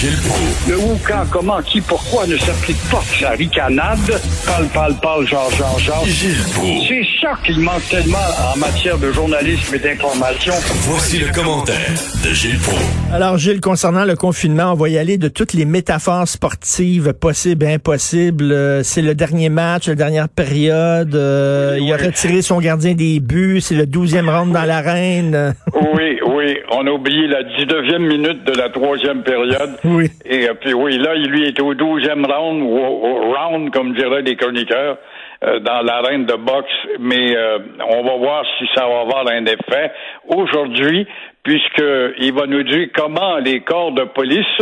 Gilles Proulx. Le où, quand, comment, qui, pourquoi ne s'applique pas la ricanade? Parle, parle, parle, genre, genre, genre. Gilles Proulx. C'est ça qu'il manque tellement en matière de journalisme et d'information. Voici le commentaire de Gilles Proulx. Alors, Gilles, concernant le confinement, on va y aller de toutes les métaphores sportives possibles et impossibles. Euh, c'est le dernier match, la dernière période. euh, il a retiré son gardien des buts. C'est le douzième round dans l'arène. Oui, oui, on a oublié la 19e minute de la troisième période. Et euh, puis oui, là, il lui est au 12e round, ou au, au round, comme diraient les chroniqueurs, euh, dans l'arène de boxe. Mais euh, on va voir si ça va avoir un effet aujourd'hui, puisqu'il va nous dire comment les corps de police,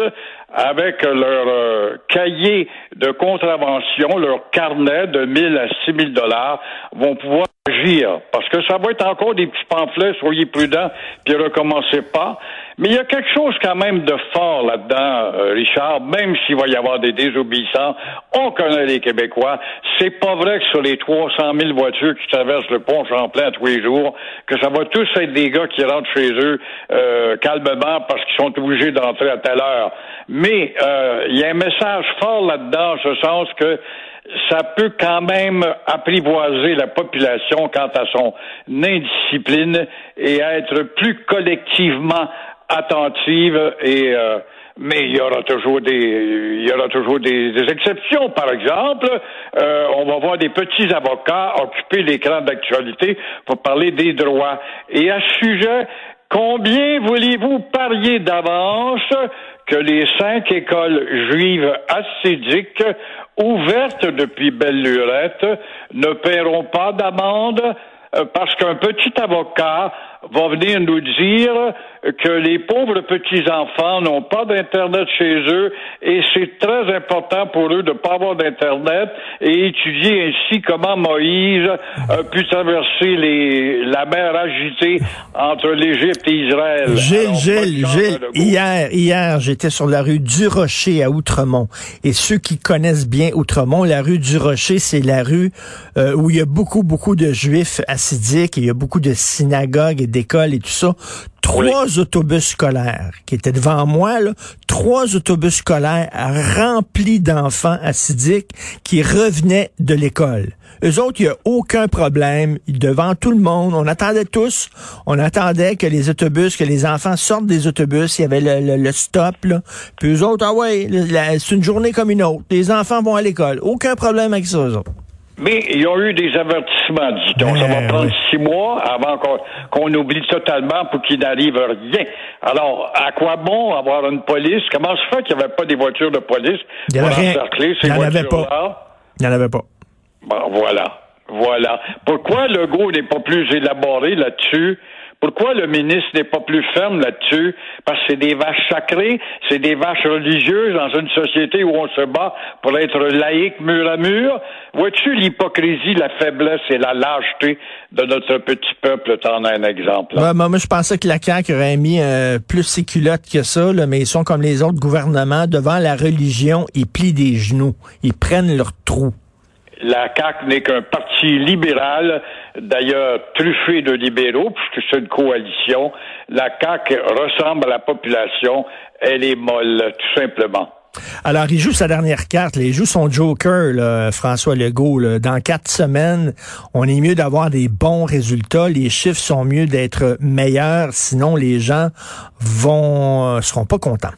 avec leur euh, cahier de contravention, leur carnet de 1000 à 6000 dollars, vont pouvoir agir. Parce que ça va être encore des petits pamphlets, soyez prudents, puis recommencez pas. Mais il y a quelque chose quand même de fort là-dedans, euh, Richard, même s'il va y avoir des désobéissants. On connaît les Québécois. C'est pas vrai que sur les 300 000 voitures qui traversent le pont Champlain tous les jours, que ça va tous être des gars qui rentrent chez eux euh, calmement parce qu'ils sont obligés d'entrer à telle heure. Mais euh, il y a un message fort là-dedans, en ce sens que ça peut quand même apprivoiser la population quant à son indiscipline et être plus collectivement attentive et euh, mais il y aura toujours des il y aura toujours des, exceptions. Par exemple, euh, on va voir des petits avocats occuper l'écran d'actualité pour parler des droits. Et à ce sujet, combien voulez-vous parier d'avance que les cinq écoles juives assidiques ouvertes depuis belle lurette ne paieront pas d'amende euh, parce qu'un petit avocat va venir nous dire que les pauvres petits-enfants n'ont pas d'Internet chez eux et c'est très important pour eux de ne pas avoir d'Internet et étudier ainsi comment Moïse a pu traverser les, la mer agitée entre l'Égypte et Israël. Gilles, Alors, Gilles, Gilles, hier, hier, j'étais sur la rue du Rocher à Outremont. Et ceux qui connaissent bien Outremont, la rue du Rocher, c'est la rue euh, où il y a beaucoup, beaucoup de juifs assidiques, et il y a beaucoup de synagogues et d'écoles et tout ça. Trois autobus scolaires qui étaient devant moi, là, trois autobus scolaires remplis d'enfants assidiques qui revenaient de l'école. Eux autres, il n'y a aucun problème. Devant tout le monde, on attendait tous, on attendait que les autobus, que les enfants sortent des autobus, il y avait le, le- le stop, là. Puis eux autres, ah ouais, c'est une journée comme une autre. Les enfants vont à l'école. Aucun problème avec ça, eux autres. Mais il y a eu des avertissements, dit-on. Ça va Ben, prendre oui. six mois avant qu'on oublie totalement pour qu'il n'arrive rien. Alors, à quoi bon avoir une police? Comment se fait qu'il n'y avait pas des voitures de police Il y en pour encercler ces Il y en avait voitures-là? Il n'y en avait pas. Bon, voilà. Voilà. Pourquoi le go n'est pas plus élaboré là-dessus? Pourquoi le ministre n'est pas plus ferme là-dessus? Parce que c'est des vaches sacrées, c'est des vaches religieuses dans une société où on se bat pour être laïque mur à mur. Vois-tu l'hypocrisie, la faiblesse et la lâcheté de notre petit peuple? T'en as un exemple. là. Ouais, moi, moi, je pensais que la CAQ aurait mis euh, plus ses culottes que ça, là, mais ils sont comme les autres gouvernements. Devant la religion, ils plient des genoux. Ils prennent leur trou. La CAQ n'est qu'un parti libéral, d'ailleurs truffé de libéraux, puisque c'est une coalition. La CAQ ressemble à la population. Elle est molle, tout simplement. Alors, il joue sa dernière carte. Il joue son joker, là, François Legault. là. Dans quatre semaines, on est mieux d'avoir des bons résultats. Les chiffres sont mieux d'être meilleurs. Sinon, les gens vont euh, seront pas contents.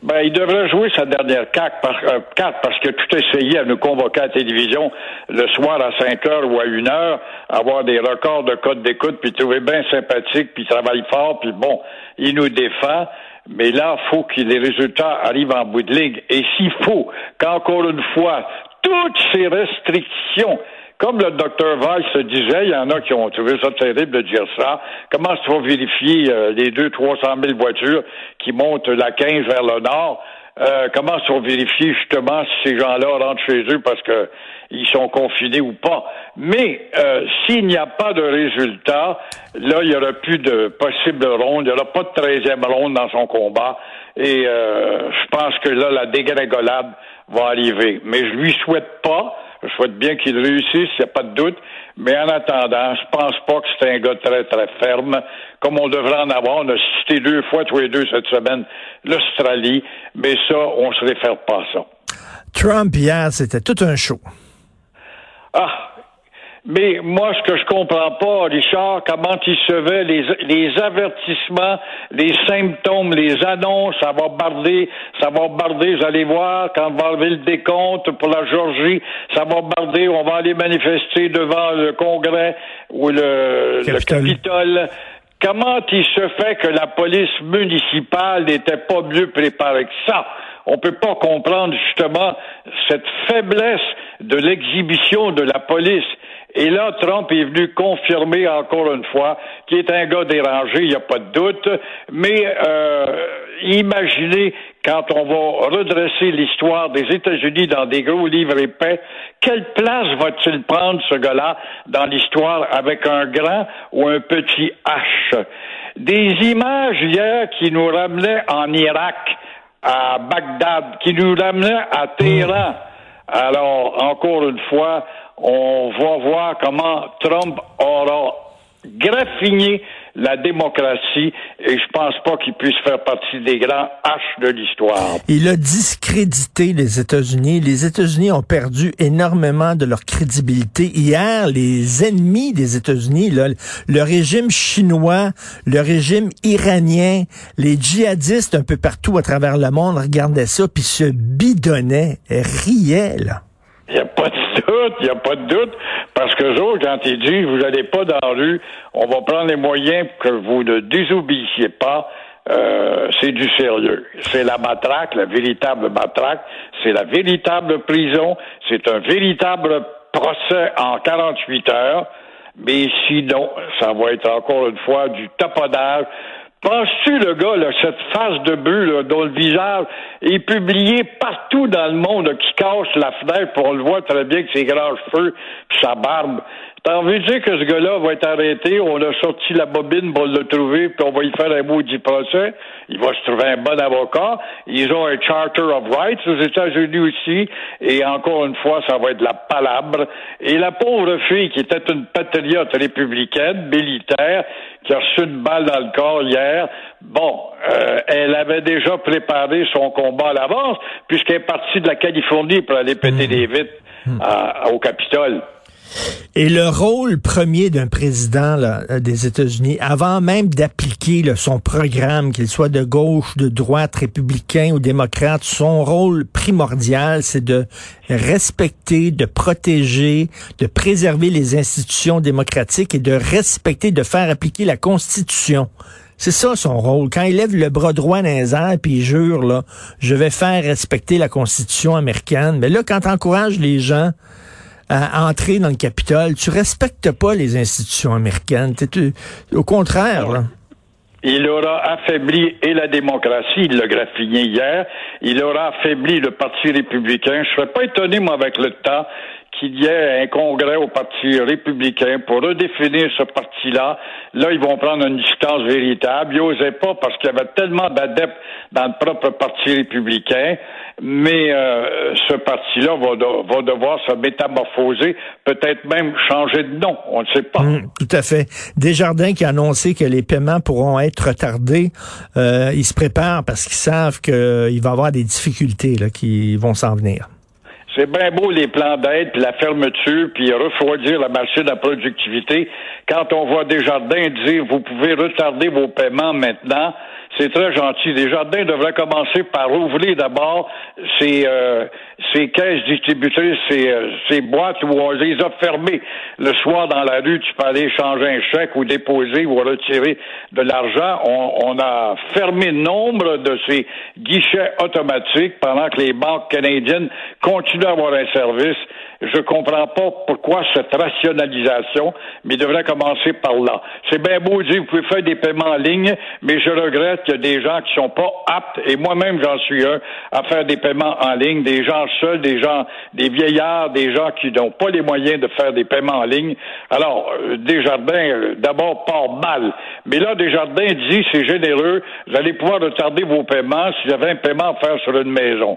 Ben, il devrait jouer sa dernière carte, euh, parce que tout essayé à nous convoquer à la télévision le soir à 5 heures ou à 1 heure, avoir des records de code d'écoute, puis trouver bien sympathique, puis il travaille fort, puis bon, il nous défend. Mais là, faut que les résultats arrivent en bout de ligne. Et s'il faut qu'encore une fois, toutes ces restrictions Comme le docteur Weiss se disait, il y en a qui ont trouvé ça terrible de dire ça. Comment tu vas vérifier euh, les deux, trois cent mille voitures qui montent la 15 vers le nord? Euh, comment sont vérifier justement si ces gens-là rentrent chez eux parce que ils sont confinés ou pas? Mais euh, s'il n'y a pas de résultat, là, il n'y aura plus de possible ronde, il n'y aura pas de treizième ronde dans son combat. Et euh, je pense que là, la dégringolade va arriver. Mais je lui souhaite pas. Je souhaite bien qu'il réussisse, il n'y a pas de doute. Mais en attendant, je pense pas que c'est un gars très, très ferme, comme on devrait en avoir. On a cité deux fois, tous les deux, cette semaine, l'Australie. Mais ça, on se réfère pas à ça. Trump, hier, c'était tout un show. Ah, mais moi, ce que je comprends pas, Richard, comment il se veut les, les avertissements, les symptômes, les annonces, ça va barder, ça va barder, vous allez voir, quand on va enlever le décompte pour la Georgie, ça va barder, on va aller manifester devant le Congrès ou le, le Capitole. Comment il se fait que la police municipale n'était pas mieux préparée que ça? On peut pas comprendre justement cette faiblesse de l'exhibition de la police. Et là, Trump est venu confirmer encore une fois qu'il est un gars dérangé, il n'y a pas de doute. Mais euh, imaginez quand on va redresser l'histoire des États-Unis dans des gros livres épais, quelle place va-t-il prendre ce gars-là dans l'histoire avec un grand ou un petit H? Des images hier qui nous ramenaient en Irak, à Bagdad, qui nous ramenaient à Téhéran. Alors, encore une fois, on va voir comment Trump aura graffiné la démocratie et je pense pas qu'il puisse faire partie des grands H de l'histoire. Il a discrédité les États-Unis. Les États-Unis ont perdu énormément de leur crédibilité. Hier, les ennemis des États-Unis, le régime chinois, le régime iranien, les djihadistes un peu partout à travers le monde regardaient ça puis se bidonnaient, riaient là. Il n'y a pas de doute, il n'y a pas de doute, parce que eux, quand ils disent, vous n'allez pas dans la rue, on va prendre les moyens pour que vous ne désobéissiez pas, euh, c'est du sérieux. C'est la matraque, la véritable matraque, c'est la véritable prison, c'est un véritable procès en 48 heures, mais sinon, ça va être encore une fois du taponage, Penses-tu, le gars, là, cette face de bœuf, dont le visage est publié partout dans le monde, qui cache la fenêtre, pour on le voit très bien que ses grands cheveux, sa barbe. T'as envie de dire que ce gars-là va être arrêté, on a sorti la bobine pour le trouver, puis on va y faire un maudit procès? Il va se trouver un bon avocat. Ils ont un Charter of Rights aux États-Unis aussi, et encore une fois, ça va être de la palabre. Et la pauvre fille, qui était une patriote républicaine, militaire, qui a reçu une balle dans le corps hier, bon, euh, elle avait déjà préparé son combat à l'avance, puisqu'elle est partie de la Californie pour aller péter mmh. des vitres au Capitole. Et le rôle premier d'un président là, des États-Unis, avant même d'appliquer son programme, qu'il soit de gauche, de droite, républicain ou démocrate, son rôle primordial, c'est de respecter, de protéger, de préserver les institutions démocratiques et de respecter, de faire appliquer la Constitution. C'est ça son rôle. Quand il lève le bras droit dans les airs puis il jure là, je vais faire respecter la Constitution américaine. Mais là, quand tu encourages les gens à entrer dans le Capitole. Tu respectes pas les institutions américaines. au contraire. Il aura affaibli et la démocratie, il l'a graffiné hier, il aura affaibli le Parti républicain. Je serais pas étonné, moi, avec le temps, qu'il y ait un congrès au Parti républicain pour redéfinir ce parti-là. Là, ils vont prendre une distance véritable. Ils n'osaient pas parce qu'il y avait tellement d'adeptes dans le propre Parti républicain. Mais euh, ce parti-là va, devoir se métamorphoser, peut-être même changer de nom. On ne sait pas. Mmh, tout à fait. Desjardins qui a annoncé que les paiements pourront être retardés, euh, ils se préparent parce qu'ils savent qu'il va y avoir des difficultés là, qui vont s'en venir. C'est bien beau les plans d'aide, puis la fermeture, puis refroidir la machine à productivité. Quand on voit Desjardins dire vous pouvez retarder vos paiements maintenant, c'est très gentil. Desjardins devraient commencer par ouvrir d'abord ces, euh, ces caisses distributrices, ces, euh, ces boîtes où on les a fermées. Le soir, dans la rue, tu peux aller changer un chèque ou déposer ou retirer de l'argent. On, on a fermé nombre de ces guichets automatiques pendant que les banques canadiennes continuent à avoir un service Je comprends pas pourquoi cette rationalisation, mais devrait commencer par là. C'est bien beau de dire, vous pouvez faire des paiements en ligne, mais je regrette qu'il y a des gens qui sont pas aptes, et moi-même j'en suis un, à faire des paiements en ligne, des gens seuls, des gens, des vieillards, des gens qui n'ont pas les moyens de faire des paiements en ligne. Alors, euh, Desjardins, euh, d'abord, part mal. Mais là, Desjardins dit, c'est généreux, vous allez pouvoir retarder vos paiements si vous avez un paiement à faire sur une maison.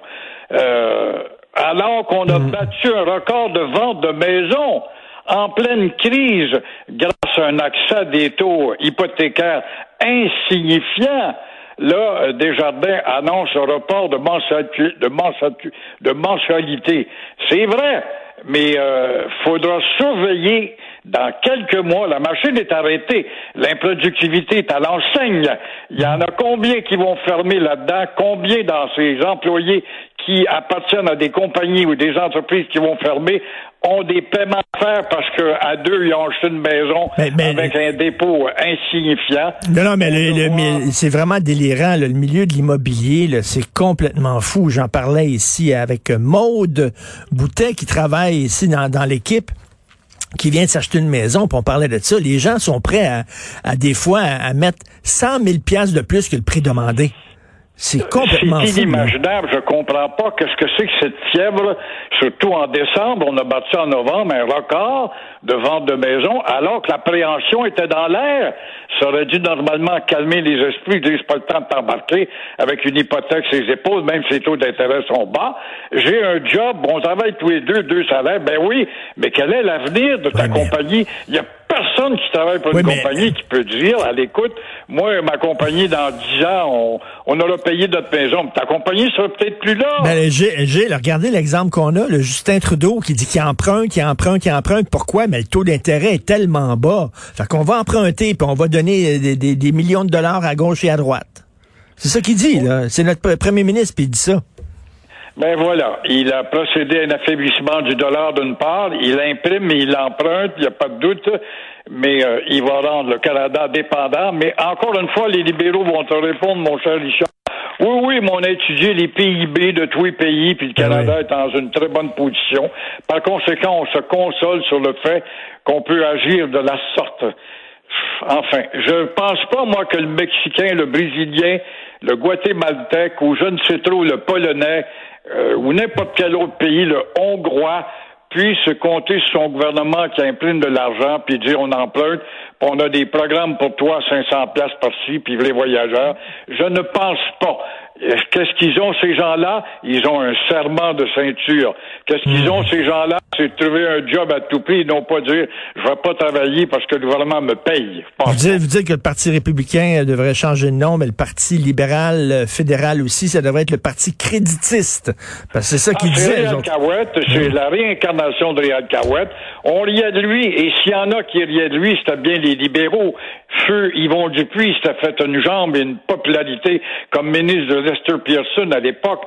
Euh, alors qu'on a battu un record de vente de maisons en pleine crise grâce à un accès des taux hypothécaires insignifiants. Là, euh, Desjardins annonce un report de, mensualité. De, mensualité, de mensualité. C'est vrai, mais euh, faudra surveiller dans quelques mois, la machine est arrêtée, l'improductivité est à l'enseigne. Il y en a combien qui vont fermer là-dedans, combien dans ces employés qui appartiennent à des compagnies ou des entreprises qui vont fermer ont des paiements à faire parce qu'à deux, ils ont acheté une maison avec un dépôt insignifiant? Non, non, mais, c'est vraiment délirant. le milieu de l'immobilier, c'est complètement fou. J'en parlais ici avec Maude Boutet qui travaille ici dans, dans l'équipe qui vient de s'acheter une maison, puis on parlait de ça, les gens sont prêts à, à des fois à, mettre 100 000 pièces de plus que le prix demandé. C'est complètement C'est inimaginable. Je comprends pas qu'est-ce que c'est que cette fièvre, surtout en décembre. On a battu en novembre un record de vente de maisons, alors que l'appréhension était dans l'air. Ça aurait dû normalement calmer les esprits. Ils disent pas le temps de t'embarquer avec une hypothèque sur les épaules, même si les taux d'intérêt sont bas. J'ai un job, on travaille tous les deux, deux salaires. Ben oui, mais quel est l'avenir de ta compagnie? Il y a personne qui travaille pour une compagnie qui peut dire, à l'écoute, moi, ma compagnie, dans dix ans, on, on aura payé notre maison. Ta compagnie sera peut-être plus là. Ben, j'ai, regardé l'exemple qu'on a, le Justin Trudeau qui dit qu'il emprunte, qu'il emprunte, qu'il emprunte. Pourquoi? Mais le taux d'intérêt est tellement bas. Fait qu'on va emprunter, puis on va donner des, des, millions de dollars à gauche et à droite. C'est ça qu'il dit, là. C'est notre premier ministre, qui dit ça. Ben voilà, il a procédé à un affaiblissement du dollar d'une part, il imprime, il emprunte, il n'y a pas de doute, mais euh, il va rendre le Canada dépendant. Mais encore une fois, les libéraux vont te répondre, mon cher Richard. Oui, oui, mais on a étudié les PIB de tous les pays, puis le ben Canada est dans une très bonne position. Par conséquent, on se console sur le fait qu'on peut agir de la sorte. Enfin, je pense pas, moi, que le Mexicain, le Brésilien, le Guatémaltèque, ou je ne sais trop, le Polonais, euh, ou n'importe quel autre pays, le Hongrois, puisse compter sur son gouvernement qui imprime de l'argent, puis dire on emprunte, puis on a des programmes pour toi, 500 places par-ci, puis les voyageurs. Je ne pense pas. Qu'est-ce qu'ils ont, ces gens-là? Ils ont un serment de ceinture. Qu'est-ce qu'ils ont, ces gens-là? C'est de trouver un job à tout prix non pas dire je vais pas travailler parce que le gouvernement me paye. Vous dites, vous dites que le Parti républicain devrait changer de nom, mais le Parti libéral euh, fédéral aussi, ça devrait être le Parti créditiste. Parce que c'est ça qu'il ah, disait. C'est la réincarnation de Réal Cahouette. On riait de lui, et s'il y en a qui riaient de lui, c'était bien les libéraux. Feu Yvon Dupuis s'était fait une jambe et une popularité comme ministre de Lester Pearson à l'époque,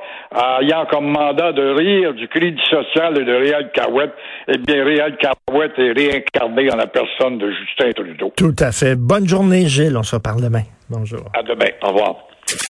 ayant comme mandat de rire du crédit social et de Réal Cahouette. Eh bien, Réal Cahouette est réincarné en la personne de Justin Trudeau. Tout à fait. Bonne journée, Gilles. On se reparle demain. Bonjour. À demain. Au revoir.